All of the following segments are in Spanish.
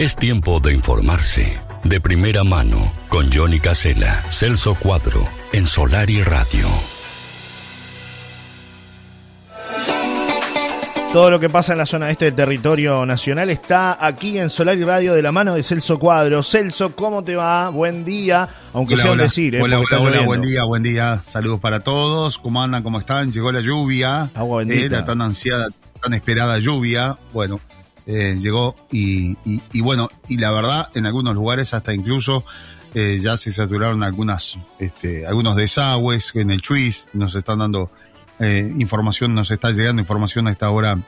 Es tiempo de informarse. De primera mano, con Johnny Casella, Celso Cuadro, en Solar y Radio. Todo lo que pasa en la zona este del territorio nacional está aquí en Solar y Radio de la mano de Celso Cuadro. Celso, ¿cómo te va? Buen día, aunque sea un decir. ¿eh? Hola, hola, está hola, buen día, buen día. Saludos para todos. ¿Cómo andan? ¿Cómo están? Llegó la lluvia. Agua bendita. Eh, la tan ansiada, tan esperada lluvia. Bueno, eh, llegó y, y- bueno, y la verdad, en algunos lugares hasta incluso eh, ya se saturaron algunas, este, algunos desagües en el Chuis. Nos están dando eh, información, nos está llegando información a esta hora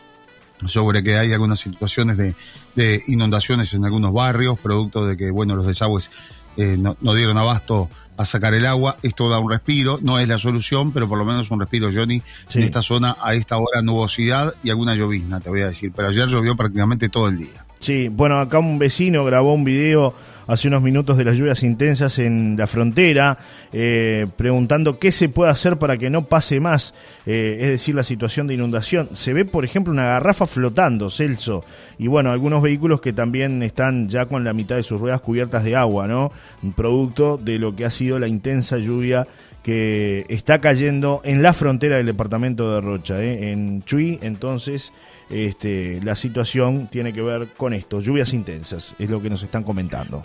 sobre que hay algunas situaciones de, de inundaciones en algunos barrios, producto de que, bueno, los desagües eh, no, no dieron abasto a sacar el agua. Esto da un respiro, no es la solución, pero por lo menos un respiro, Johnny. Sí. En esta zona, a esta hora, nubosidad y alguna llovizna, te voy a decir. Pero ayer llovió prácticamente todo el día. Sí, bueno, acá un vecino grabó un video hace unos minutos de las lluvias intensas en la frontera, eh, preguntando qué se puede hacer para que no pase más, eh, es decir, la situación de inundación. Se ve, por ejemplo, una garrafa flotando, Celso, y bueno, algunos vehículos que también están ya con la mitad de sus ruedas cubiertas de agua, ¿no? Producto de lo que ha sido la intensa lluvia que está cayendo en la frontera del departamento de Rocha, ¿eh? en Chuy, entonces este, la situación tiene que ver con esto, lluvias intensas, es lo que nos están comentando.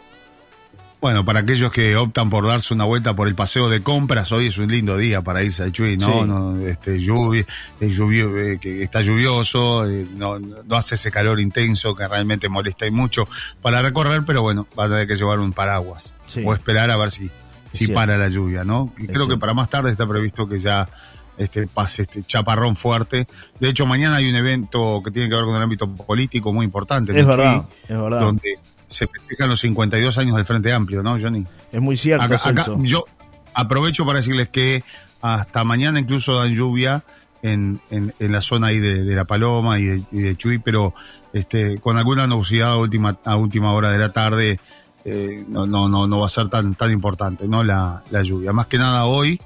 Bueno, para aquellos que optan por darse una vuelta por el paseo de compras, hoy es un lindo día para irse al Chuy, ¿no? Sí. no este, lluvia, eh, lluvio- eh, que está lluvioso, eh, no, no hace ese calor intenso que realmente molesta y mucho para recorrer, pero bueno, va a tener que llevar un paraguas Sí. o esperar a ver si, si para la lluvia, ¿no? Y Es creo que para más tarde está previsto que ya este pase este chaparrón fuerte. De hecho, mañana hay un evento que tiene que ver con el ámbito político muy importante. Es verdad, es verdad. Donde se festejan los 52 años del Frente Amplio, ¿no, Johnny? Es muy cierto, Acá, acá yo aprovecho para decirles que hasta mañana incluso dan lluvia en, en, en la zona ahí de, de La Paloma y de, y de Chuy, pero este, con alguna nubosidad a última, a última hora de la tarde eh, no, no, no, no va a ser tan, tan importante ¿no? la, la lluvia. Más que nada hoy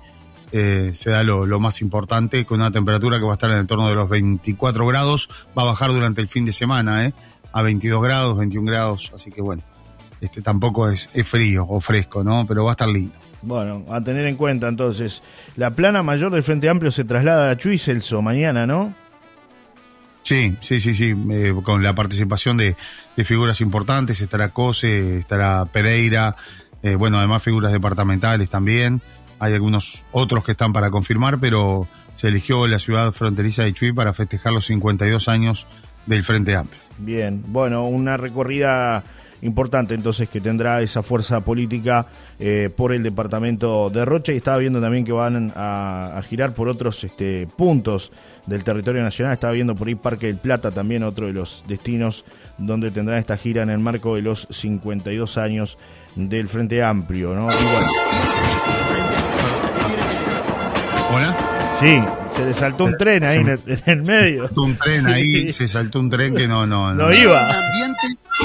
eh, se da lo, lo más importante, con una temperatura que va a estar en el torno de los 24 grados, va a bajar durante el fin de semana ¿eh? a 22 grados, 21 grados, así que bueno. Este tampoco es, es frío o fresco, ¿no? Pero va a estar lindo. Bueno, a tener en cuenta entonces, la plana mayor del Frente Amplio se traslada a Chuy, Celso, mañana, ¿no? Sí, sí, sí, sí, eh, con la participación de, de figuras importantes, estará Cose, estará Pereira, eh, bueno, además figuras departamentales también, hay algunos otros que están para confirmar, pero se eligió la ciudad fronteriza de Chuy para festejar los 52 años del Frente Amplio. Bien, bueno, una recorrida importante entonces que tendrá esa fuerza política eh, por el departamento de Rocha y estaba viendo también que van a, girar por otros este, puntos del territorio nacional, estaba viendo por ahí Parque del Plata también otro de los destinos donde tendrán esta gira en el marco de los 52 años del Frente Amplio, ¿no? Y bueno, ¿Hola? sí, se le saltó un tren ahí en el, en el medio. Saltó un tren ahí, se saltó un tren que no, no, No iba.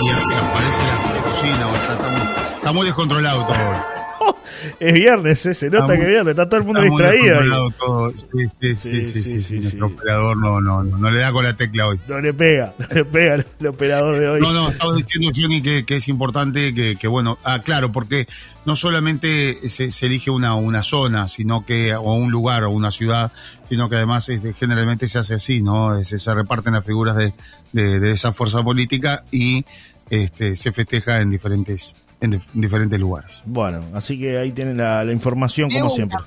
Y aparece la cocina, sea, está muy, está muy descontrolado todo. Es viernes, ¿eh? se nota que es viernes, está todo el mundo distraído. todo. Sí, sí, sí, sí, Nuestro operador no, no, no, le da con la tecla hoy. No le pega, no le pega el, operador de hoy. No, no, estabas diciendo, Johnny, que, es importante que, bueno, ah, claro, porque no solamente se, elige una, una zona, sino que, o un lugar o una ciudad, sino que además este, generalmente se hace así, ¿no? Se, reparten las figuras de, de, de esa fuerza política y este, se festeja en diferentes, en, dif- en diferentes lugares. Bueno, así que ahí tienen la, la información como siempre.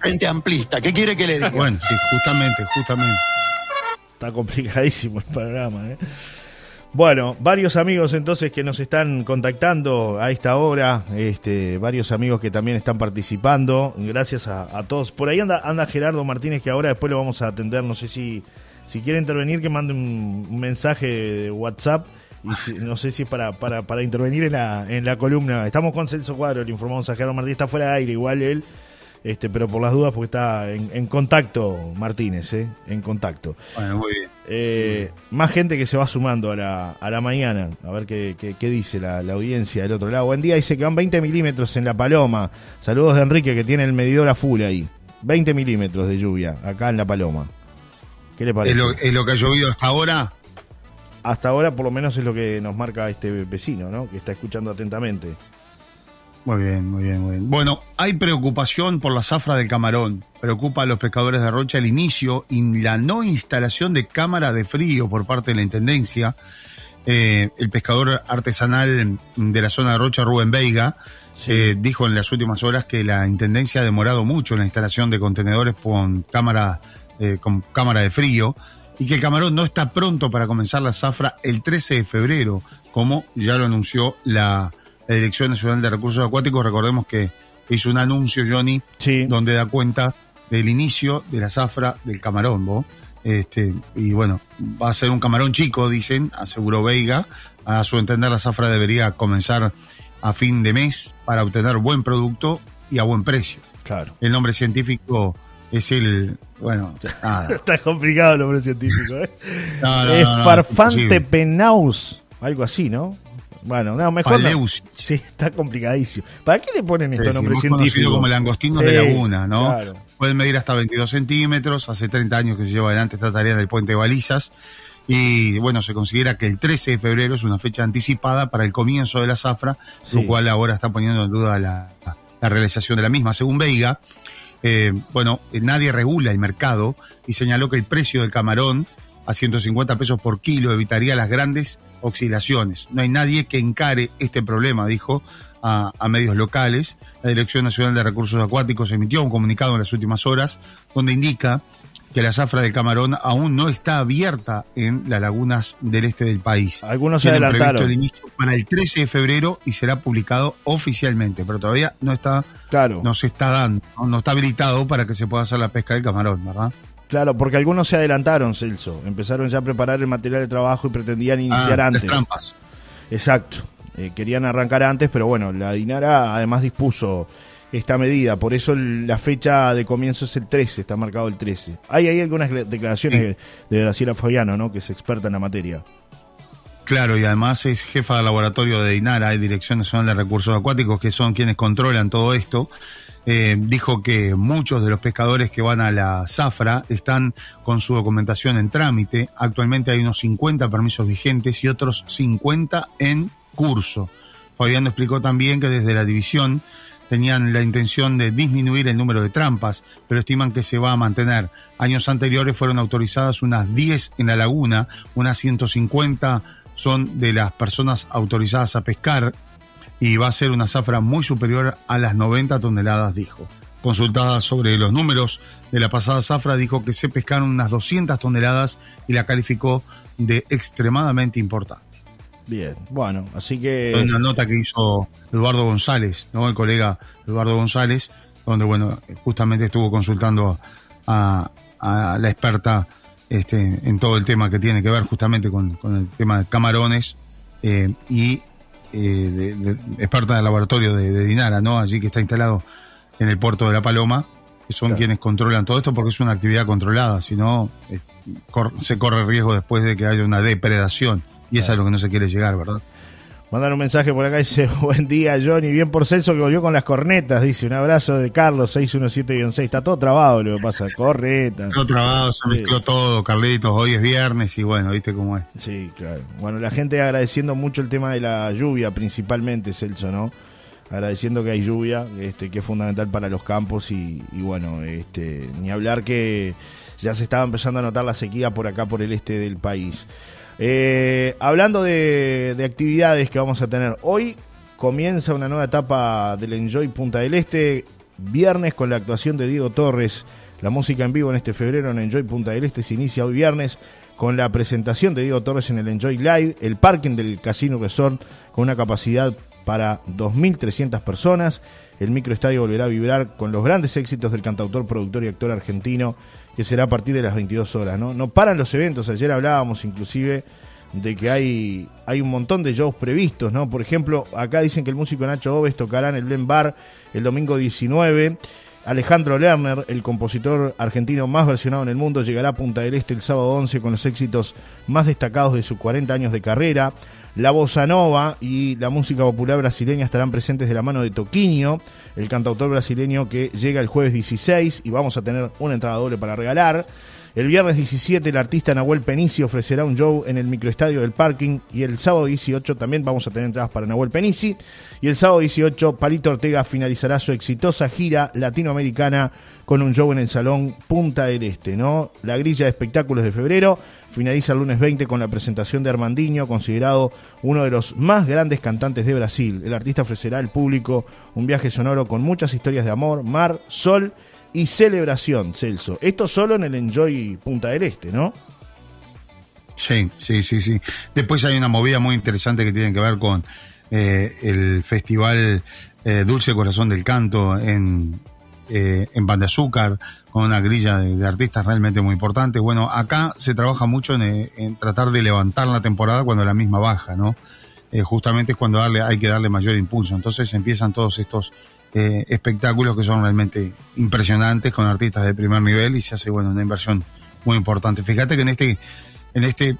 Frente amplista, ¿qué quiere que le diga? Bueno, sí, justamente, justamente. Está complicadísimo el programa. ¿eh? Bueno, varios amigos entonces que nos están contactando a esta hora, este, varios amigos que también están participando, gracias a, a todos. Por ahí anda, anda Gerardo Martínez que ahora después lo vamos a atender, no sé si, si quiere intervenir que mande un, un mensaje de WhatsApp y si- no sé si es para, para, para intervenir en la, en la columna. Estamos con Celso Cuadro, le informamos a Gerardo Martínez, está fuera de aire, igual él, este, pero por las dudas porque está en, en contacto Martínez, ¿eh? en contacto. Bueno, muy bien. Eh, más gente que se va sumando a la, a la mañana. A ver qué, qué- qué dice la, la audiencia del otro lado. Buen día, dice que van 20 milímetros en La Paloma. Saludos de Enrique que tiene el medidor a full ahí. 20 milímetros de lluvia acá en La Paloma. ¿Qué le ¿Es parece? lo, es lo que ha llovido hasta ahora? Hasta ahora por lo menos es lo que nos marca este vecino, ¿no? Que está escuchando atentamente. Muy bien, muy bien, muy bien. Bueno, hay preocupación por la zafra del camarón. Preocupa a los pescadores de Rocha el inicio y la no instalación de cámara de frío por parte de la Intendencia. Eh, el pescador artesanal de la zona de Rocha, Rubén Veiga, eh, dijo en las últimas horas que la Intendencia ha demorado mucho en la instalación de contenedores con cámara, eh, con cámara de frío y que el camarón no está pronto para comenzar la zafra el 13 de febrero, como ya lo anunció la la Dirección Nacional de Recursos Acuáticos, recordemos que hizo un anuncio, Johnny, donde da cuenta del inicio de la zafra del camarón, ¿vos? Este, y bueno, va a ser un camarón chico, dicen, aseguró Veiga. A su entender, la zafra debería comenzar a fin de mes para obtener buen producto y a buen precio. Claro. El nombre científico es el. Bueno, Está complicado el nombre científico, ¿eh? es Farfante penaus, algo así, ¿no? Bueno, no, mejor. Sí, está complicadísimo. ¿Para qué le ponen estos nombres científicos? como langostinos de laguna, ¿no? Pueden medir hasta 22 centímetros. Hace 30 años que se lleva adelante esta tarea del puente de balizas. Y bueno, se considera que el 13 de febrero es una fecha anticipada para el comienzo de la zafra, lo cual ahora está poniendo en duda la, realización de la misma. Según Veiga, eh, bueno, nadie regula el mercado y señaló que el precio del camarón a 150 pesos por kilo evitaría las grandes oscilaciones. No hay nadie que encare este problema, dijo a, medios locales. La Dirección Nacional de Recursos Acuáticos emitió un comunicado en las últimas horas donde indica que la zafra del camarón aún no está abierta en las lagunas del este del país. Algunos se adelantaron. el inicio para el 13 de febrero y será publicado oficialmente, pero todavía no está, claro. no se está dando, no está habilitado para que se pueda hacer la pesca del camarón, ¿verdad? Claro, porque algunos se adelantaron, Celso. Empezaron ya a preparar el material de trabajo y pretendían iniciar ah, antes. trampas. Exacto. Eh, querían arrancar antes, pero bueno, la Dinara además dispuso esta medida. Por eso la fecha de comienzo es el 13, está marcado el 13. Hay ahí algunas declaraciones de, Graciela Fabiano, ¿no? que es experta en la materia. Claro, y además es jefa del laboratorio de Dinara, hay Dirección Nacional de Recursos Acuáticos, que son quienes controlan todo esto. Eh, dijo que muchos de los pescadores que van a la zafra están con su documentación en trámite. Actualmente hay unos 50 permisos vigentes y otros 50 en curso. Fabián explicó también que desde la división tenían la intención de disminuir el número de trampas, pero estiman que se va a mantener. Años anteriores fueron autorizadas unas 10 en la laguna, unas 150 son de las personas autorizadas a pescar y va a ser una zafra muy superior a las 90 toneladas, dijo. Consultada sobre los números de la pasada zafra, dijo que se pescaron unas 200 toneladas y la calificó de extremadamente importante. Bien, bueno, así que... Una nota que hizo Eduardo González, ¿no? el colega Eduardo González, donde, bueno, justamente estuvo consultando a, la experta este, en todo el tema que tiene que ver justamente con, el tema de camarones eh, y eh, de, experta del laboratorio de, Dinara, ¿no? Allí que está instalado en el puerto de La Paloma, que son quienes controlan todo esto porque es una actividad controlada, si no eh, se corre el riesgo después de que haya una depredación y eso es a lo que no se quiere llegar, ¿verdad? Mandar un mensaje por acá, dice, buen día Johnny, bien por Celso que volvió con las cornetas, dice, un abrazo de Carlos 617-6, está todo trabado lo que pasa, cornetas. Todo trabado, se mezcló todo, Carlitos, hoy es viernes y bueno, viste cómo es. Sí, claro. Bueno, la gente agradeciendo mucho el tema de la lluvia principalmente, Celso, ¿no? Agradeciendo que hay lluvia, este, que es fundamental para los campos y, y bueno, este, ni hablar que ya se estaba empezando a notar la sequía por acá, por el este del país. Eh, hablando de, actividades que vamos a tener hoy, comienza una nueva etapa del Enjoy Punta del Este, viernes con la actuación de Diego Torres, la música en vivo en este febrero en Enjoy Punta del Este se inicia hoy viernes con la presentación de Diego Torres en el Enjoy Live, el parking del Casino Resort con una capacidad para 2.300 personas. El microestadio volverá a vibrar con los grandes éxitos del cantautor, productor y actor argentino que será a partir de las 22 horas. ¿no? no paran los eventos, ayer hablábamos inclusive de que hay, hay un montón de shows previstos, ¿no? Por ejemplo, acá dicen que el músico Nacho Oves tocará en el Blen Bar el domingo 19. Alejandro Lerner, el compositor argentino más versionado en el mundo, llegará a Punta del Este el sábado 11 con los éxitos más destacados de sus 40 años de carrera. La bossa nova y la música popular brasileña estarán presentes de la mano de Toquinho, el cantautor brasileño que llega el jueves 16 y vamos a tener una entrada doble para regalar. El viernes 17 el artista Nahuel Penici ofrecerá un show en el microestadio del parking y el sábado 18 también vamos a tener entradas para Nahuel Penici y el sábado 18 Palito Ortega finalizará su exitosa gira latinoamericana con un show en el Salón Punta del Este, ¿no? La grilla de espectáculos de febrero finaliza el lunes 20 con la presentación de Armandinho, considerado uno de los más grandes cantantes de Brasil. El artista ofrecerá al público un viaje sonoro con muchas historias de amor, mar, sol y celebración, Celso. Esto solo en el Enjoy Punta del Este, ¿no? Sí, sí, sí, sí. Después hay una movida muy interesante que tiene que ver con eh, el festival eh, Dulce Corazón del Canto en, eh, en Pan de Azúcar, con una grilla de, artistas realmente muy importantes. Bueno, acá se trabaja mucho en, en, tratar de levantar la temporada cuando la misma baja, ¿no? justamente es cuando darle, hay que darle mayor impulso. Entonces empiezan todos estos eh, espectáculos que son realmente impresionantes con artistas de primer nivel y se hace bueno una inversión muy importante. Fíjate que en este en este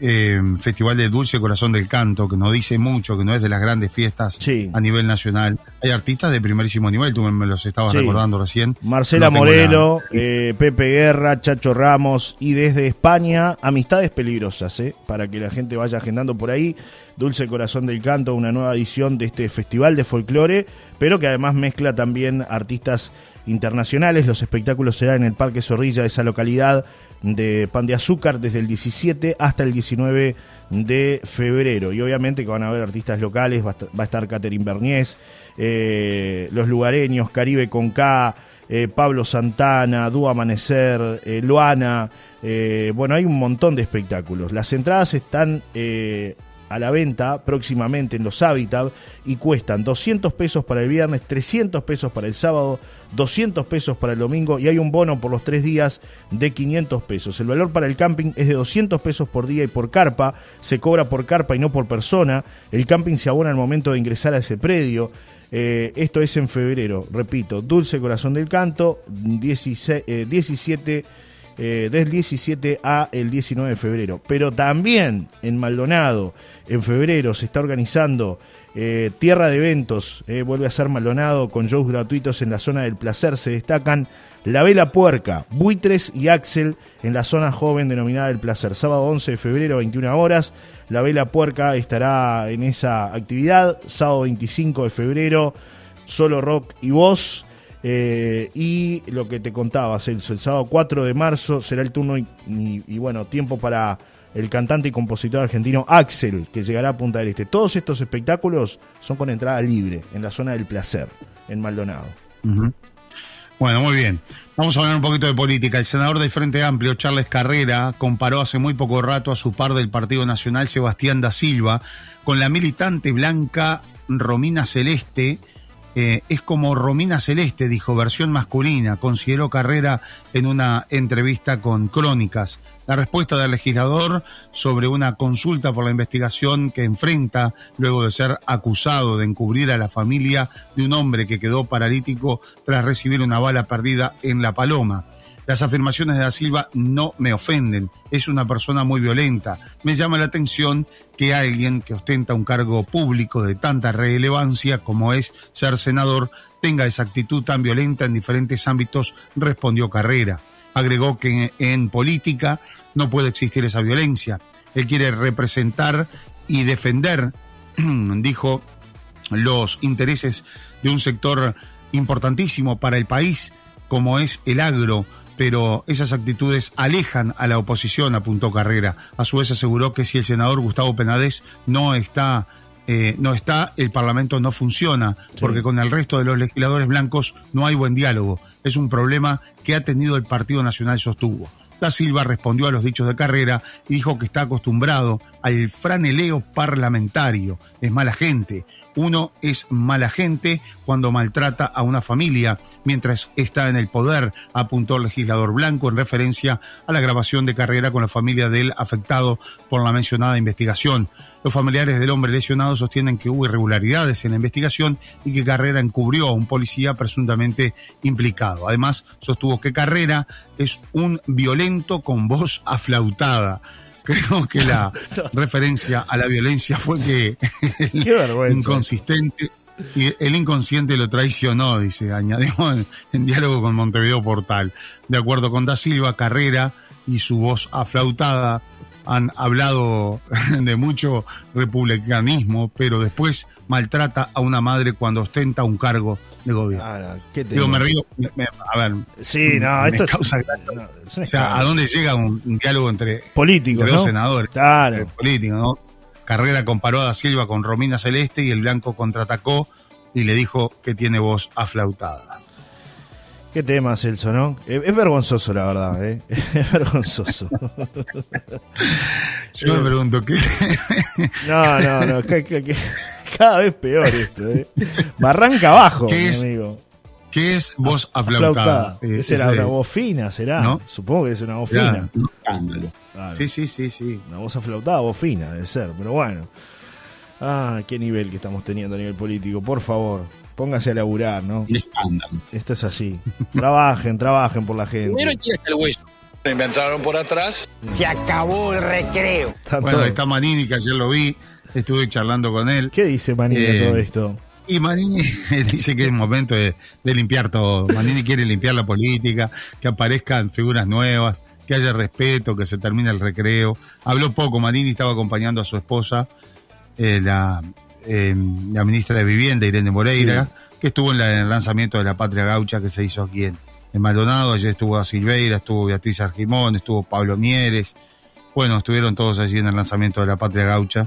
eh, Festival de Dulce Corazón del Canto, que no dice mucho, que no es de las grandes fiestas a nivel nacional. Hay artistas de primerísimo nivel, tú me los estabas recordando recién. Marcela Morelo, eh, Pepe Guerra, Chacho Ramos y desde España, Amistades Peligrosas, eh, para que la gente vaya agendando por ahí. Dulce Corazón del Canto, una nueva edición de este festival de folclore, pero que además mezcla también artistas internacionales. Los espectáculos serán en el Parque Zorrilla de esa localidad de Pan de Azúcar desde el 17 hasta el 19 de febrero. Y obviamente que van a haber artistas locales, va a estar Catherine Berniés, eh, los lugareños, Caribe con K, eh, Pablo Santana, Dúo Amanecer, eh, Luana. bueno, hay un montón de espectáculos. Las entradas están a la venta próximamente en los Habitat y cuestan 200 pesos para el viernes, 300 pesos para el sábado, 200 pesos para el domingo y hay un bono por los tres días de 500 pesos. El valor para el camping es de 200 pesos por día y por carpa, se cobra por carpa y no por persona. El camping se abona al momento de ingresar a ese predio. Eh, esto es en febrero, repito, Dulce Corazón del Canto, 16, 17 eh, del 17 a el 19 de febrero. Pero también en Maldonado, en febrero, se está organizando eh, Tierra de Eventos, eh, vuelve a ser Maldonado con shows gratuitos en la zona del placer. Se destacan La Vela Puerca, Buitres y Axel en la zona joven denominada del placer. Sábado 11 de febrero, 21 horas. La Vela Puerca estará en esa actividad. Sábado 25 de febrero, solo rock y voz. Eh, y lo que te contaba, el sábado 4 de marzo será el turno y, bueno, tiempo para el cantante y compositor argentino Axel, que llegará a Punta del Este. Todos estos espectáculos son con entrada libre en la zona del placer, en Maldonado. Bueno, muy bien. Vamos a hablar un poquito de política. El senador del Frente Amplio, Charles Carrera, comparó hace muy poco rato a su par del Partido Nacional, Sebastián da Silva, con la militante blanca Romina Celeste, eh, es como Romina Celeste, dijo, versión masculina, consideró Carrera en una entrevista con Crónicas. La respuesta del legislador sobre una consulta por la investigación que enfrenta luego de ser acusado de encubrir a la familia de un hombre que quedó paralítico tras recibir una bala perdida en La Paloma. Las afirmaciones de Da Silva no me ofenden. Es una persona muy violenta. Me llama la atención que alguien que ostenta un cargo público de tanta relevancia como es ser senador tenga esa actitud tan violenta en diferentes ámbitos, respondió Carrera. Agregó que en política no puede existir esa violencia. Él quiere representar y defender, dijo, los intereses de un sector importantísimo para el país como es el agro pero esas actitudes alejan a la oposición, apuntó Carrera. A su vez aseguró que si el senador Gustavo Penades no está, eh, no está, el Parlamento no funciona, porque con el resto de los legisladores blancos no hay buen diálogo. Es un problema que ha tenido el Partido Nacional, sostuvo. Da Silva respondió a los dichos de Carrera y dijo que está acostumbrado al franeleo parlamentario. Es mala gente uno es mala gente cuando maltrata a una familia mientras está en el poder, apuntó el legislador blanco en referencia a la grabación de carrera con la familia del afectado por la mencionada investigación. Los familiares del hombre lesionado sostienen que hubo irregularidades en la investigación y que Carrera encubrió a un policía presuntamente implicado. Además, sostuvo que Carrera es un violento con voz aflautada. Creo que la referencia a la violencia fue que el inconsistente y el inconsciente lo traicionó, dice, añadimos en, diálogo con Montevideo Portal. De acuerdo con Da Silva, Carrera y su voz aflautada han hablado de mucho republicanismo, pero después maltrata a una madre cuando ostenta un cargo de gobierno. Ah, no, ¿qué te Digo, digo? me río, me- me- a ver, Sí, no, esto causa no, es o sea, ¿a dónde llega un, un diálogo entre, político, entre dos ¿no? senadores? eh, Claro. políticos, ¿no? Carrera comparó a Da Silva con Romina Celeste y el blanco contraatacó y le dijo que tiene voz aflautada. Qué tema, Celso, ¿no? Es, es vergonzoso, la verdad, ¿eh? Es vergonzoso. Yo me pregunto, ¿qué? No, no, no. ca- ca- ca- Cada vez peor esto, ¿eh? Barranca abajo, ¿Qué mi es amigo. ¿Qué es voz aflautada? Aflautada. Eh, Esa era ese- una voz fina, será. ¿no? Supongo que es una voz fina. un escándalo. Claro. Sí, sí, sí, sí. Una voz aflautada, voz fina, debe ser. Pero bueno. Ah, qué nivel que estamos teniendo a nivel político. Por favor, póngase a laburar, ¿no? Un escándalo. Esto es así. Trabajen, trabajen por la gente. Primero tira hasta el hueso. Me inventaron por atrás. Se acabó el recreo. Bueno, está Manini, que ayer lo vi, estuve charlando con él. ¿Qué dice Manini de Eh, todo esto? Y Manini dice que es momento de, de limpiar todo. Manini quiere limpiar la política, que aparezcan figuras nuevas, que haya respeto, que se termine el recreo. Habló poco, Manini estaba acompañando a su esposa, eh, la, eh, la ministra de Vivienda, Irene Moreira, que estuvo en, la- en el lanzamiento de la Patria Gaucha que se hizo aquí en, en Maldonado. Ayer estuvo a Silveira, estuvo Beatriz Argimón, estuvo Pablo Mieres. Bueno, estuvieron todos allí en el lanzamiento de la Patria Gaucha.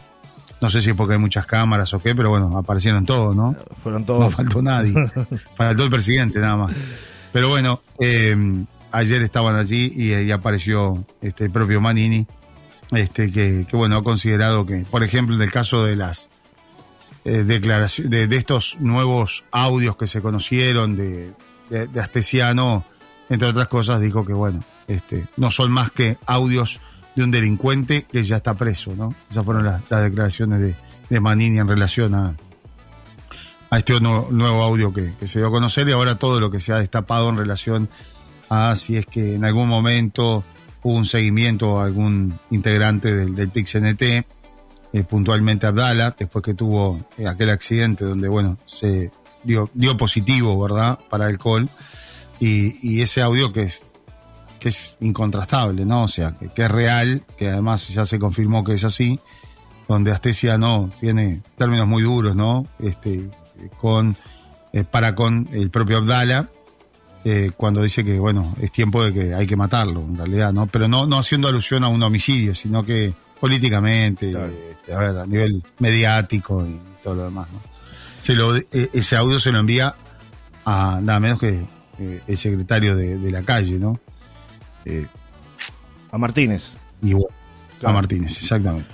No sé si es porque hay muchas cámaras o qué, pero bueno, aparecieron todos, ¿no? Fueron No todos. faltó nadie. faltó el presidente nada más. Pero bueno, eh, ayer estaban allí y, ahí apareció este el propio Manini, este que, que, bueno, ha considerado que, por ejemplo, en el caso de las eh, declaraciones, de, estos nuevos audios que se conocieron de, de, Astesiano, entre otras cosas, dijo que bueno, este, no son más que audios de un delincuente que ya está preso, ¿no? Esas fueron las, declaraciones de, de Manini en relación a, a este nuevo audio que, que se dio a conocer y ahora todo lo que se ha destapado en relación a si es que en algún momento hubo un seguimiento a algún integrante del, del PIXNT, eh, puntualmente Abdala, después que tuvo eh, aquel accidente donde, bueno, se dio, dio positivo, ¿verdad?, para alcohol. Y, y ese audio que es, que es incontrastable, ¿no? O sea, que, es real, que además ya se confirmó que es así, donde Astesia no tiene términos muy duros, ¿no? Este, con, eh, para con el propio Abdala, cuando dice que, bueno, es tiempo de que hay que matarlo, en realidad, ¿no? Pero no, no haciendo alusión a un homicidio, sino que políticamente, Claro. este, a ver, a nivel mediático y todo lo demás, ¿no? Se lo, eh, ese audio se lo envía a nada menos que eh, el secretario de, de la calle, ¿no? Eh, A Martínez. y bueno, Claro. a Martínez, exactamente.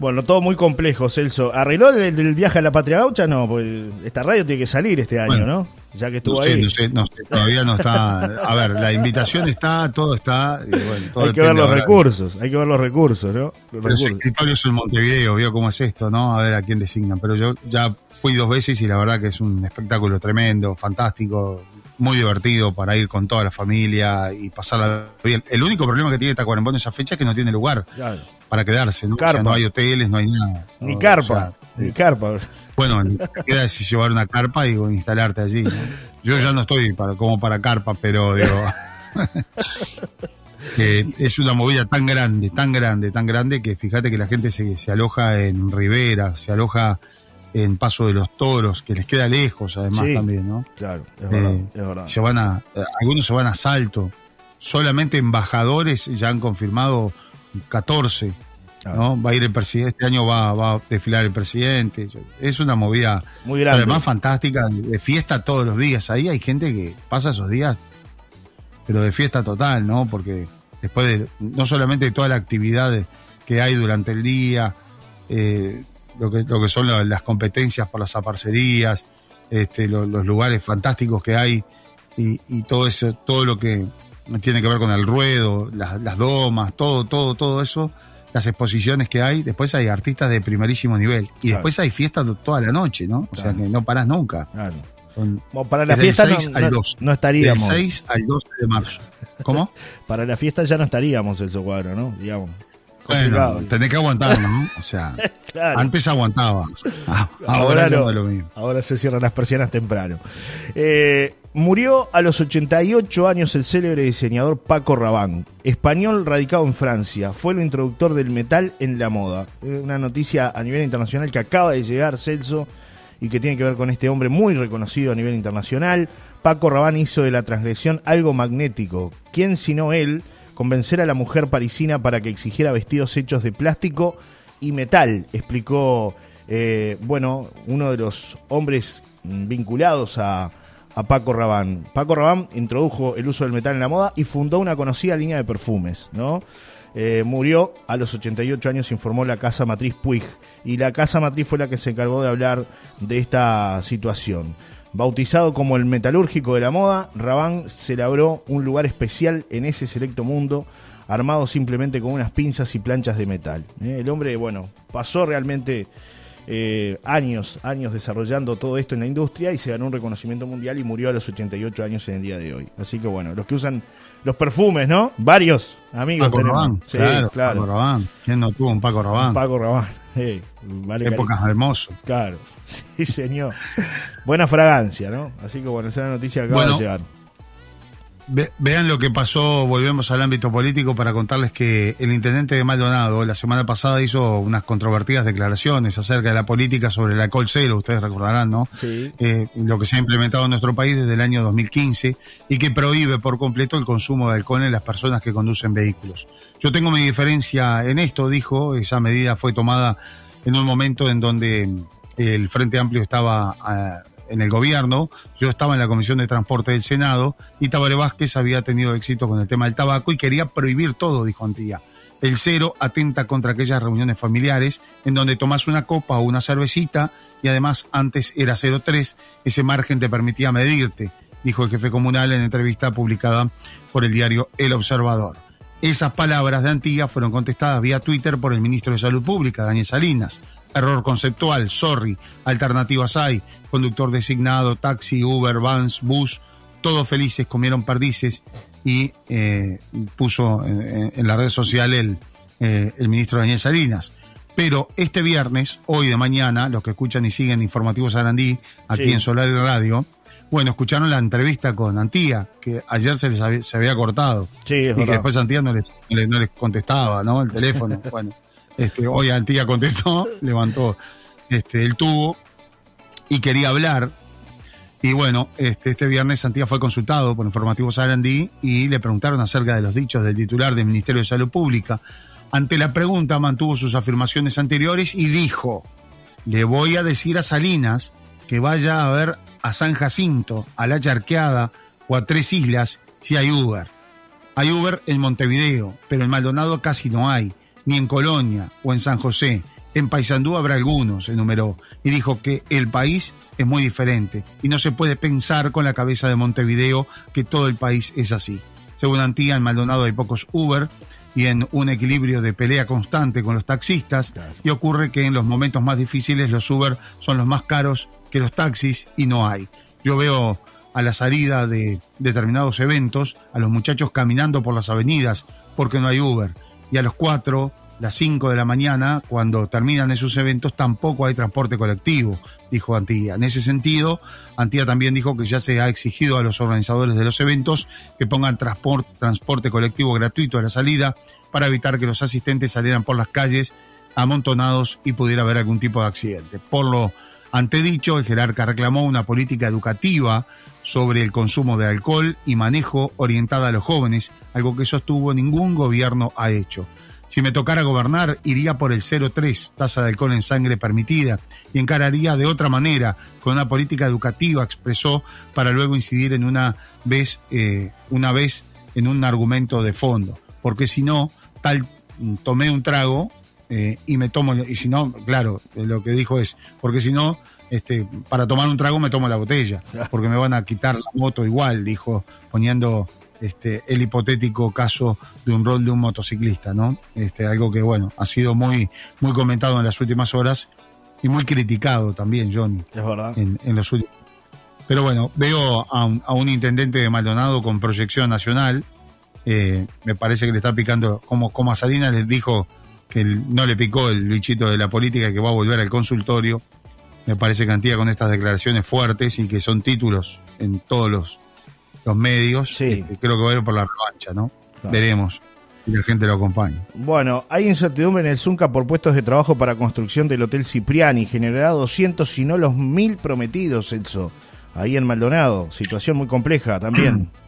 Bueno, todo muy complejo, Celso. ¿Arregló el, el viaje a la Patria Gaucha? No, pues esta radio tiene que salir este año, Bueno, ¿no? Ya que estuvo No sé, ahí. no sé, no sé, todavía no está. A ver, la invitación está, todo está. y bueno, todo hay que ver los ahora. recursos, hay que ver los recursos, ¿no? Los Pero recursos. escritorio es en Montevideo, vio cómo es esto, ¿no? A ver a quién designan. Pero yo ya fui dos veces y la verdad que es un espectáculo tremendo, fantástico, muy divertido para ir con toda la familia y pasarla bien. El único problema que tiene Tacuarembó en esa fecha es que no tiene lugar Claro. para quedarse, ¿no? O sea, Carpa. no hay hoteles, no hay nada. Ni O carpa, sea, ni carpa. bueno, queda si llevar una carpa y instalarte allí. ¿no? Yo ya no estoy para, como para carpa, pero digo. que es una movida tan grande, tan grande, tan grande que fíjate que la gente se, se aloja en Rivera, se aloja en Paso de los Toros, que les queda lejos además Sí. también, ¿no? Claro, es Eh, verdad, es verdad. Se van a, eh, algunos se van a Salto. Solamente embajadores ya han confirmado 14. ¿no? Va a ir el presidente, este año va, va a desfilar el presidente. Es una movida Muy grande. además fantástica, de fiesta todos los días. Ahí hay gente que pasa esos días, pero de fiesta total, ¿no? Porque después de, no solamente de toda la actividad que hay durante el día, eh, lo, que, lo que son la- las competencias por las aparcerías, este, lo- los lugares fantásticos que hay y, y todo eso, todo lo que tiene que ver con el ruedo, las, las domas, todo, todo, todo eso, las exposiciones que hay, después hay artistas de primerísimo nivel. Y Claro. después hay fiestas toda la noche, ¿no? O sea que no parás nunca. Claro. Son Bueno, para la el fiesta no, 6 al no- 12. no estaríamos. del 6 al 12 de marzo. ¿Cómo? Para la fiesta ya no estaríamos el cuadro, ¿no? Digamos. Bueno, tenés que aguantar, ¿no? O sea, Claro. antes aguantaba. Ah, Ahora Ahora, ya no. no es lo mismo. Ahora se cierran las persianas temprano. Eh, Murió a los 88 años el célebre diseñador Paco Rabanne, español radicado en Francia. Fue el introductor del metal en la moda. Una noticia a nivel internacional que acaba de llegar, Celso, y que tiene que ver con este hombre muy reconocido a nivel internacional. Paco Rabanne hizo de la transgresión algo magnético. ¿Quién sino él convencer a la mujer parisina para que exigiera vestidos hechos de plástico y metal? Explicó, eh, bueno, uno de los hombres vinculados a a Paco Rabanne. Paco Rabanne introdujo el uso del metal en la moda y fundó una conocida línea de perfumes, ¿no? Eh, murió a los 88 años, informó la casa matriz Puig. Y la casa matriz fue la que se encargó de hablar de esta situación. Bautizado como el metalúrgico de la moda, Rabanne se labró un lugar especial en ese selecto mundo, armado simplemente con unas pinzas y planchas de metal. ¿eh? El hombre, bueno, pasó realmente eh, años, años desarrollando todo esto en la industria y se ganó un reconocimiento mundial y murió a los 88 años en el día de hoy. Así que bueno, los que usan los perfumes, ¿no? Varios amigos Paco tenemos. Sí, claro, Paco Rabanne. ¿Quién no tuvo un Paco Rabanne? Paco Rabanne. Eh, vale Épocas hermosas. Claro, sí, señor. Buena fragancia, ¿no? Así que bueno, esa es la noticia que acaba de llegar vean lo que pasó, volvemos al ámbito político para contarles que el intendente de Maldonado la semana pasada hizo unas controvertidas declaraciones acerca de la política sobre el alcohol cero, ustedes recordarán, ¿no? Sí. Eh, lo que se ha implementado en nuestro país desde el año 2015 y que prohíbe por completo el consumo de alcohol en las personas que conducen vehículos. Yo tengo mi diferencia en esto, dijo, esa medida fue tomada en un momento en donde el Frente Amplio estaba... Ah, en el gobierno, yo estaba en la Comisión de Transporte del Senado y Tabaré Vázquez había tenido éxito con el tema del tabaco y quería prohibir todo, dijo Antía. El cero atenta contra aquellas reuniones familiares en donde tomas una copa o una cervecita y además antes era 0,3, ese margen te permitía medirte, dijo el jefe comunal en entrevista publicada por el diario El Observador. Esas palabras de Antía fueron contestadas vía Twitter por el ministro de Salud Pública, Daniel Salinas. Error conceptual, sorry, alternativas hay, conductor designado, taxi, Uber, Vans, bus, todos felices, comieron perdices y eh, puso en, la red social el, eh, el ministro Daniel Salinas. Pero este viernes, hoy de mañana, los que escuchan y siguen Informativos Arandí, aquí en Solar y Radio, bueno, escucharon la entrevista con Antía, que ayer se les había, se había cortado. Sí, y que después Antía no les, no les contestaba, ¿no? El teléfono. bueno. Este, hoy Antía contestó, levantó este, el tubo y quería hablar. Y bueno, este, este viernes Antía fue consultado por Informativos Sarandí y le preguntaron acerca de los dichos del titular del Ministerio de Salud Pública. Ante la pregunta mantuvo sus afirmaciones anteriores y dijo, le voy a decir a Salinas que vaya a ver a San Jacinto, a La Charqueada o a Tres Islas si hay Uber. Hay Uber en Montevideo, pero en Maldonado casi no hay ni en Colonia o en San José. En Paysandú habrá algunos, enumeró, y dijo que el país es muy diferente y no se puede pensar con la cabeza de Montevideo que todo el país es así. Según Antía, en Maldonado hay pocos Uber y en un equilibrio de pelea constante con los taxistas y ocurre que en los momentos más difíciles los Uber son los más caros que los taxis y no hay. Yo veo a la salida de determinados eventos a los muchachos caminando por las avenidas porque no hay Uber y a los 4, las 5 de la mañana, cuando terminan esos eventos, tampoco hay transporte colectivo, dijo Antía. En ese sentido, Antía también dijo que ya se ha exigido a los organizadores de los eventos que pongan transporte, colectivo gratuito a la salida para evitar que los asistentes salieran por las calles amontonados y pudiera haber algún tipo de accidente. Por lo antedicho, el jerarca reclamó una política educativa sobre el consumo de alcohol y manejo orientada a los jóvenes, algo que sostuvo ningún gobierno ha hecho. Si me tocara gobernar, iría por el 0,3, tasa de alcohol en sangre permitida, y encararía de otra manera, con una política educativa, expresó, para luego incidir en una vez, eh, una vez en un argumento de fondo. Porque si no, tal, tomé un trago eh, y me tomo, y si no, claro, lo que dijo es, porque si no, este, para tomar un trago me tomo la botella, porque me van a quitar la moto igual, dijo, poniendo este, el hipotético caso de un rol de un motociclista, ¿no? Este, algo que, bueno, ha sido muy, muy comentado en las últimas horas y muy criticado también, Johnny. Es verdad. En, los últimos. Pero bueno, veo a un, intendente de Maldonado con proyección nacional. Eh, me parece que le está picando, como, como a Salinas les dijo que no le picó el bichito de la política, que va a volver al consultorio me parece cantidad con estas declaraciones fuertes y que son títulos en todos los, los medios. Sí. Este, creo que va a ir por la revancha, ¿no? Claro. Veremos si la gente lo acompaña. Bueno, hay incertidumbre en el Zunca por puestos de trabajo para construcción del Hotel Cipriani. Generará 200, si no los mil prometidos, Celso. Ahí en Maldonado. Situación muy compleja también.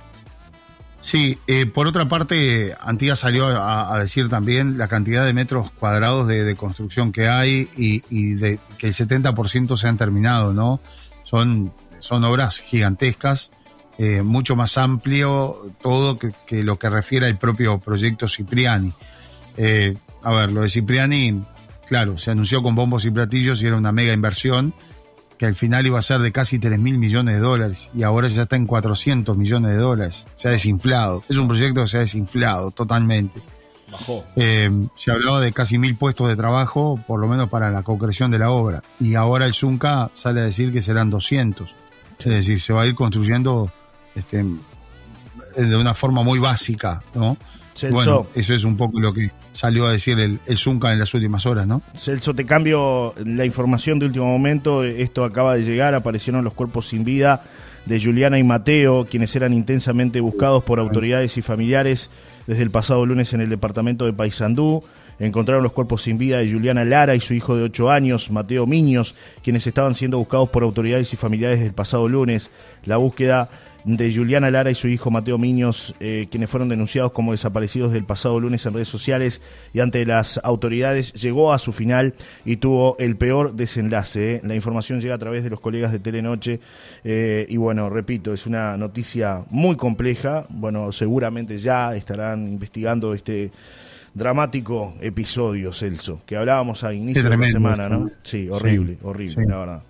Sí, eh, por otra parte, Antigua salió a, decir también la cantidad de metros cuadrados de, construcción que hay y, y de que el 70% se han terminado, ¿no? Son, son obras gigantescas, eh, mucho más amplio todo que, que lo que refiere al propio proyecto Cipriani. Eh, a ver, lo de Cipriani, claro, se anunció con bombos y platillos y era una mega inversión que al final iba a ser de casi 3 mil millones de dólares y ahora ya está en 400 millones de dólares. Se ha desinflado. Es un proyecto que se ha desinflado totalmente. Bajó. Eh, se hablaba de casi mil puestos de trabajo, por lo menos para la concreción de la obra. Y ahora el Zunca sale a decir que serán 200. Es decir, se va a ir construyendo este, de una forma muy básica, ¿no? Bueno, eso es un poco lo que salió a decir el, el Zunca en las últimas horas, ¿no? Celso, te cambio la información de último momento. Esto acaba de llegar. Aparecieron los cuerpos sin vida de Juliana y Mateo, quienes eran intensamente buscados por autoridades y familiares desde el pasado lunes en el departamento de Paysandú. Encontraron los cuerpos sin vida de Juliana Lara y su hijo de 8 años, Mateo Miños, quienes estaban siendo buscados por autoridades y familiares desde el pasado lunes. La búsqueda de Juliana Lara y su hijo Mateo Miños, eh, quienes fueron denunciados como desaparecidos del pasado lunes en redes sociales y ante las autoridades, llegó a su final y tuvo el peor desenlace. eh. La información llega a través de los colegas de Telenoche eh, y bueno, repito, es una noticia muy compleja. Bueno, seguramente ya estarán investigando este dramático episodio, Celso, que hablábamos a inicio de la semana, ¿no? ¿no? Sí, horrible, Sí, horrible, sí. la verdad.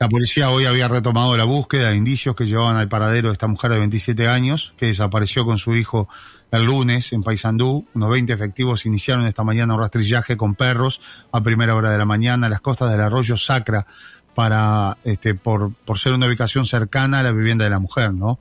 La policía hoy había retomado la búsqueda de indicios que llevaban al paradero de esta mujer de 27 años, que desapareció con su hijo el lunes en Paysandú. Unos 20 efectivos iniciaron esta mañana un rastrillaje con perros a primera hora de la mañana en las costas del arroyo Sacra para, este, por, por ser una ubicación cercana a la vivienda de la mujer, ¿no?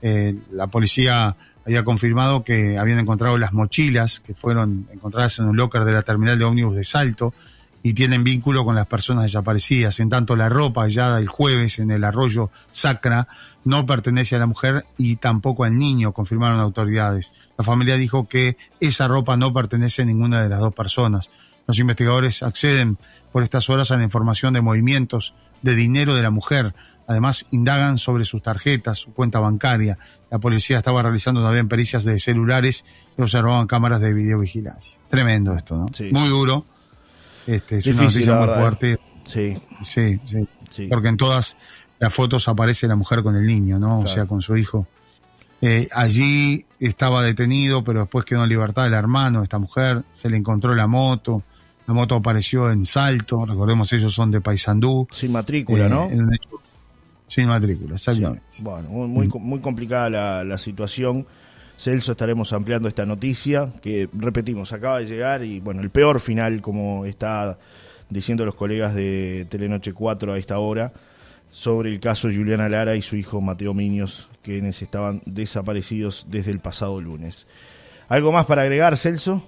Eh, la policía había confirmado que habían encontrado las mochilas que fueron encontradas en un locker de la terminal de ómnibus de Salto y tienen vínculo con las personas desaparecidas. En tanto, la ropa hallada el jueves en el arroyo Sacra no pertenece a la mujer y tampoco al niño, confirmaron autoridades. La familia dijo que esa ropa no pertenece a ninguna de las dos personas. Los investigadores acceden por estas horas a la información de movimientos de dinero de la mujer. Además, indagan sobre sus tarjetas, su cuenta bancaria. La policía estaba realizando también pericias de celulares y observaban cámaras de videovigilancia. Tremendo esto, ¿no? Sí. Muy duro. Este, es una Difícil, noticia la muy fuerte. Sí, Sí, sí. sí. Porque en todas las fotos aparece la mujer con el niño, ¿no? O sea, con su hijo. Eh, allí estaba detenido, pero después quedó en libertad el hermano de esta mujer. Se le encontró la moto. La moto apareció en Salto. Recordemos, ellos son de Paysandú. Sin matrícula, Eh, ¿no? en un hecho- sin matrícula, Sí. exactamente. Bueno, muy, muy, muy complicada la, la situación. Celso, estaremos ampliando esta noticia que, repetimos, acaba de llegar y, bueno, el peor final, como está diciendo los colegas de Telenoche 4 a esta hora, sobre el caso de Juliana Lara y su hijo Mateo Miños, quienes estaban desaparecidos desde el pasado lunes. ¿Algo más para agregar, Celso?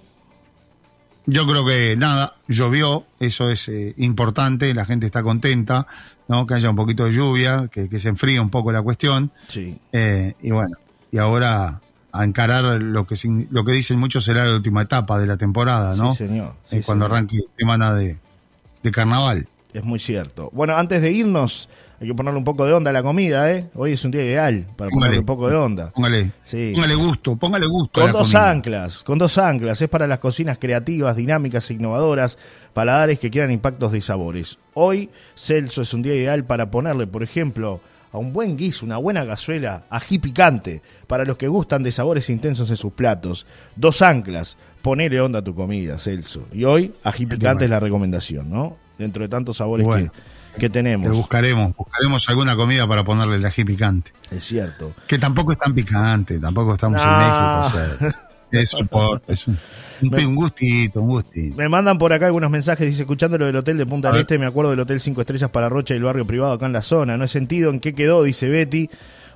Yo creo que nada, llovió, eso es eh, importante, la gente está contenta, ¿no? Que haya un poquito de lluvia, que, que se enfríe un poco la cuestión. Sí. Eh, y bueno, y ahora a encarar lo que lo que dicen muchos será la última etapa de la temporada, ¿no? Sí, señor. Eh, Sí, cuando señor. arranque semana de, de carnaval. Es muy cierto. Bueno, antes de irnos, hay que ponerle un poco de onda a la comida, ¿eh? Hoy es un día ideal para ponerle un poco de onda. Póngale, Sí. póngale gusto, póngale gusto. a Con la dos comida. anclas, con dos anclas. Es para las cocinas creativas, dinámicas e innovadoras, paladares que quieran impactos de sabores. Hoy, Celso es un día ideal para ponerle, por ejemplo, a un buen guiso, una buena cazuela, ají picante, para los que gustan de sabores intensos en sus platos. Dos anclas, ponele onda a tu comida, Celso. Y hoy, ají picante es la recomendación, ¿no? Dentro de tantos sabores Bueno. que, que Le tenemos. buscaremos, buscaremos alguna comida para ponerle el ají picante. Es cierto. Que tampoco es tan picante, tampoco estamos No. en México. O sea, es, un, por- es un, un, Me- un gustito, un gustito. Me mandan por acá algunos mensajes, dice, escuchando lo del hotel de Punta del. Este, me acuerdo del hotel 5 estrellas para Rocha y el barrio privado acá en la zona. No he sentido en qué quedó, dice Betty,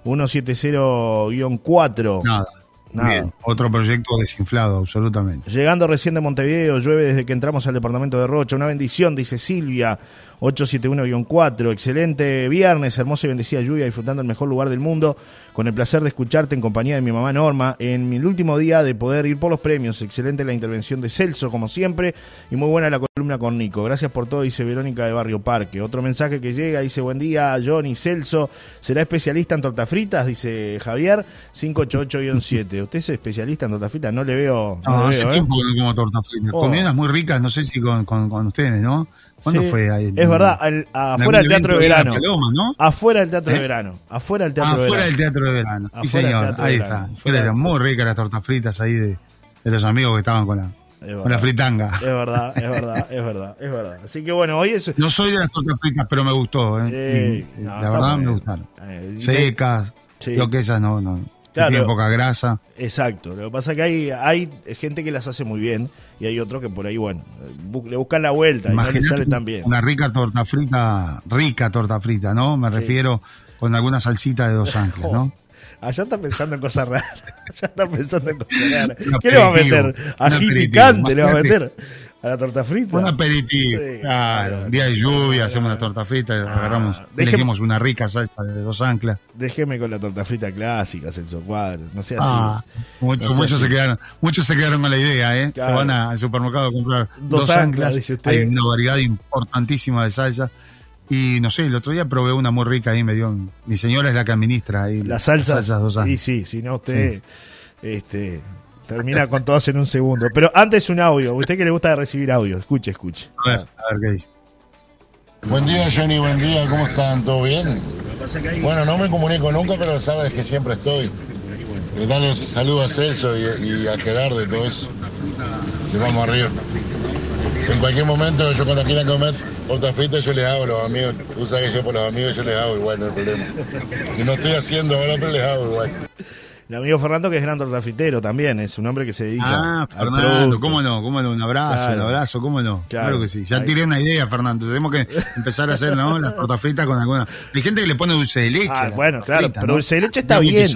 170-4. Nada. Nada. Bien, otro proyecto desinflado, absolutamente. Llegando recién de Montevideo, llueve desde que entramos al departamento de Rocha. Una bendición, dice Silvia, 871-4. Excelente viernes, hermosa y bendecida lluvia, disfrutando el mejor lugar del mundo. Con el placer de escucharte en compañía de mi mamá Norma. En mi último día de poder ir por los premios. Excelente la intervención de Celso, como siempre. Y muy buena la columna con Nico. Gracias por todo, dice Verónica de Barrio Parque. Otro mensaje que llega, dice buen día, Johnny Celso. ¿Será especialista en tortas fritas? Dice Javier, 588-7. ¿Usted es especialista en tortas fritas? No le veo. No, No, le hace veo, ¿eh? tiempo que no como tortas fritas. Oh. Comí unas muy ricas, no sé si con, con, con ustedes, ¿no? ¿Cuándo Sí, fue ahí? Es verdad, al- afuera del Teatro de evento Verano. La Paloma, ¿no? Afuera del Teatro de ¿Eh? Verano. Afuera del Teatro Ah, de Verano. del Teatro de Verano. Afuera Sí, señor. De Ahí está. Fuera muy ricas las tortas fritas ahí de, de los amigos que estaban con la, Es con la verdad. fritanga. Es verdad, es verdad, es verdad, es verdad. Así que bueno, hoy es. No soy de las tortas fritas, pero me gustó. ¿eh? Eh, Y- no, la verdad me gustaron. Eh, Secas. Sí. Yo que esas no, no. Claro. Tienen poca grasa. Exacto. Lo que pasa es que hay, hay gente que las hace muy bien y hay otro que por ahí, bueno, bu- le buscan la vuelta y no le Imagínate sale tan bien. una rica torta frita, rica torta frita, ¿no? Me Sí. refiero con alguna salsita de dos anclas, ¿no? Allá está pensando en cosas raras. Allá está pensando en cosas raras. ¿Qué le va a meter? Ají picante le va a meter a la torta frita. Un aperitivo, Sí, claro. claro. Día de lluvia, hacemos una torta frita, agarramos, déjeme- elegimos una rica salsa de dos anclas. Déjeme con la torta frita clásica, Celso Cuadro. No sea Ah, así. No sé muchos se quedaron, muchos se quedaron con la idea, ¿eh? Claro. Se van a- al supermercado a comprar Dos dos, anclas, dice usted. Hay una variedad importantísima de salsa. Y no sé, el otro día probé una muy rica ahí, me dio. Mi señora es la que administra ahí Las salsas. las salsas dos sí, anclas. sí, si no usted este, termina con todas en un segundo. Pero antes un audio. ¿Usted que le gusta recibir audio? Escuche, escuche. A ver, a ver qué dice. Buen día, Johnny, buen día, ¿cómo están? ¿Todo bien? Bueno, no me comunico nunca, pero sabes que siempre estoy. Eh, Dale saludos a Celso y, a Gerardo y todo eso. Y vamos arriba. En cualquier momento, yo cuando quieran comer tortas fritas, yo les hago los amigos. Tú sabes que yo por los amigos yo les hago igual, no hay problema. Y no estoy haciendo ahora, pero les hago igual. El amigo Fernando, que es gran tortafritero también, es un hombre que se dedica Ah, Fernando. ¿cómo no? ¿Cómo no? Un abrazo, Claro. un abrazo, ¿cómo no? Claro. Claro, que sí. Ya Ahí. tiré una idea, Fernando. Tenemos que empezar a hacer, ¿no? Las tortas fritas con alguna. Hay gente que le pone dulce de leche. Ah, bueno, claro, frita, pero ¿no? dulce de leche está bien.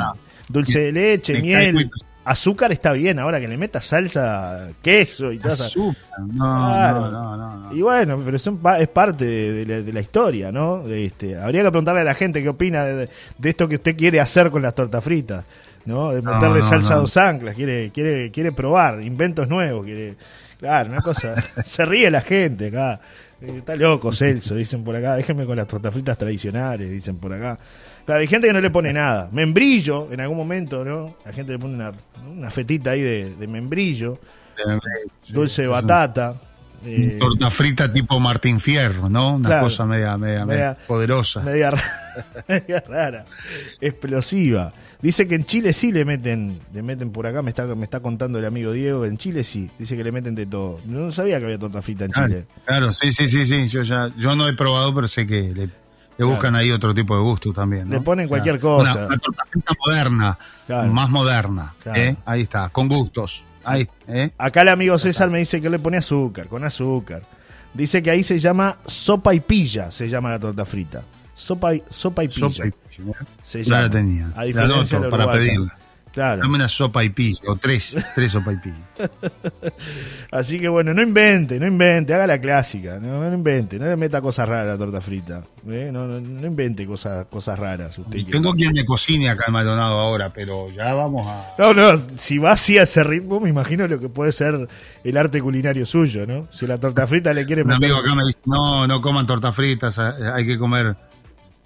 Dulce de leche, Me miel, azúcar está bien. Ahora que le metas salsa, queso y todo. Azúcar. No, Claro. no, no, no, no. Y bueno, pero son es parte de, de la, de la historia, ¿no? Este, habría que preguntarle a la gente qué opina de, de esto que usted quiere hacer con las tortas fritas, ¿no? De no, salsa a dos anclas, quiere, quiere, quiere probar, inventos nuevos, quiere, claro, una cosa, se ríe la gente acá. Eh, Está loco Celso, dicen por acá, déjenme con las tortas fritas tradicionales, dicen por acá. Claro, hay gente que no le pone nada. Membrillo, en algún momento, ¿no? La gente le pone una, una fetita ahí de, de membrillo, dulce de batata. eh, Torta frita tipo Martín Fierro, ¿no? Una Claro. cosa media, media, media Media- poderosa. media, media rara, explosiva. Dice que en Chile sí le meten, le meten por acá, me está, me está contando el amigo Diego, en Chile sí, dice que le meten de todo. No sabía que había torta frita en Claro, Chile. claro, sí, sí, sí, sí. Yo ya, yo no he probado, pero sé que le, le buscan ahí otro tipo de gusto también. ¿no? Le ponen cualquier cosa. Una, una torta frita moderna, Claro. más moderna. ¿eh? Ahí está, con gustos. Ahí, ¿eh? Acá el amigo César me dice que le pone azúcar, con azúcar. Dice que ahí se llama sopa y pilla, se llama la torta frita. Sopa y, sopa y pilla. Sopa y pillo, ¿eh? se la tenía. A diferencia la para pedirla. Claro. Dame una sopa y pillo, o tres, tres sopa y pillo. Así que bueno, no invente, no invente, haga la clásica, no, no invente, no le meta cosas raras a la torta frita, ¿eh? no, no, no invente cosas, cosas raras usted. Tengo quien me cocine acá en Maldonado ahora, pero ya vamos a. No, no, si va así a ese ritmo, me imagino lo que puede ser el arte culinario suyo, ¿no? Si la torta frita le quiere Un meter amigo acá me dice, no, no coman tortas fritas, hay que comer,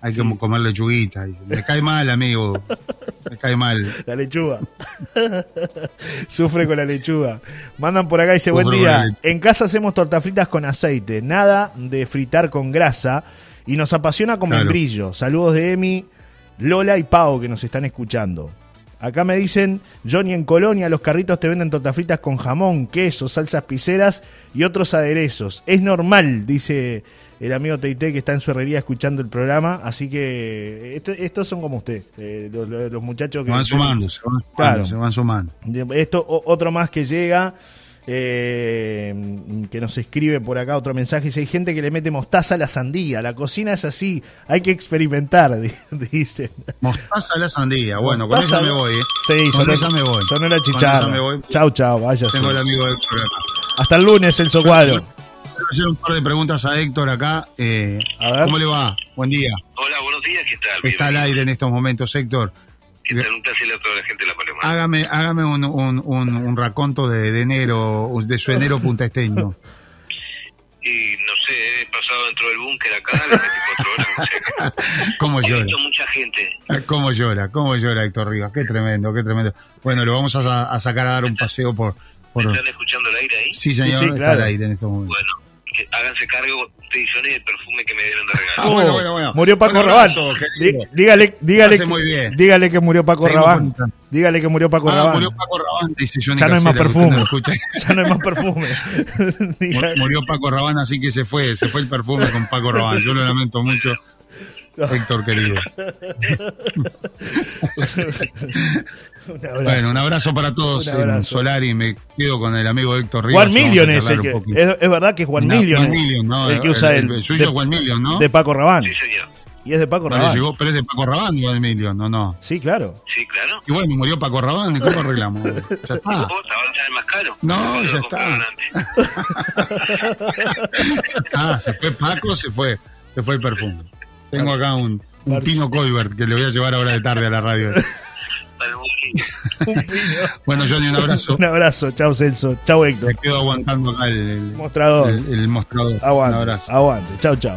hay que comer lechuguita. Dice, Me cae mal, amigo. Me cae mal. la lechuga. Sufre con la lechuga. Mandan por acá y dice, buen Sufre día, en casa hacemos tortas fritas con aceite, nada de fritar con grasa y nos apasiona con Claro. membrillo. Saludos de Emi, Lola y Pau que nos están escuchando. Acá me dicen, Johnny, en Colonia los carritos te venden tortas fritas con jamón, queso, salsas piseras y otros aderezos. Es normal, dice el amigo Teite que está en su herrería escuchando el programa. Así que este- estos son como usted, eh, los, los muchachos que... Se van sumando, se van sumando, Claro. se van sumando. Esto, otro más que llega. Eh, que nos escribe por acá otro mensaje. Dice, hay gente que le mete mostaza a la sandía. La cocina es así, hay que experimentar, di- dice. Mostaza a la sandía. Bueno, con Mostaza- esa me voy, ¿eh? Sí, con sonó, esa me voy. sonó la Con chicharra. me voy. Chau, chau, vaya. Tengo el amigo Héctor acá. Hasta el lunes, Celso Yo- Cuadro. yo- Quiero hacer un par de preguntas a Héctor acá. Eh, A ver. ¿Cómo le va? Buen día. Hola, buenos días, ¿qué tal? Está al aire en estos momentos, Héctor. ¿Qué tal? Un a toda la gente de La Paloma. Hágame, hágame un, un, un, un raconto de, de enero, de su enero puntaesteño. Y no sé, he pasado dentro del búnker acá las 24 horas, no sé. ¿Cómo He llora? visto mucha gente. ¿Cómo llora? ¿Cómo llora Héctor Rivas? Qué tremendo, qué tremendo. Bueno, lo vamos a, a sacar a dar un paseo por... por... ¿Están escuchando el aire ahí? Sí, señor, Sí, sí, está claro. al aire en estos momentos. Bueno, háganse cargo ustedes y Johnny del perfume que me dieron de Ah, regalo. bueno, bueno, bueno. Murió Paco abrazo, Dí- querido. Dígale, dígale, que- muy bien. dígale que murió Paco Seguimos con- Dígale que murió Paco Ah, Rabanne. murió Paco Rabanne, dice Johnny Ya no hay más perfume. no. Ya no hay más perfume. Murió Paco Rabanne, así que se fue, se fue el perfume con Paco Rabanne. Yo lo lamento mucho, Héctor querido. Un abrazo. Bueno, un abrazo para todos Un en abrazo. Solari. Me quedo con el amigo Héctor Rivas. Juan y Million es el que. Es, es verdad que es Juan No, Million. Juan es Million, no, el que usa el- el, el suyo de, Juan Million, ¿no? de Paco Rabanne. Sí, señor. Y es de Paco llegó, pero es de Paco Rabanne, Juan Million, no, no. Sí, claro. Sí, claro. Y bueno, murió Paco Rabanne, ¿cómo arreglamos? Ya está. ¿Vos ahora sale más caro? No, ya está. antes. Ah, se fue Paco, se fue, se fue el perfume. Tengo acá un, un Pino Colbert que le voy a llevar ahora de tarde a la radio. Un pino. Bueno, Johnny, un abrazo. Un abrazo. Chau, Celso. Chau, Héctor. Me quedo aguantando acá el, el- Mostrador. el- el mostrador. Un Aguante. abrazo. Aguante. Chau, chau.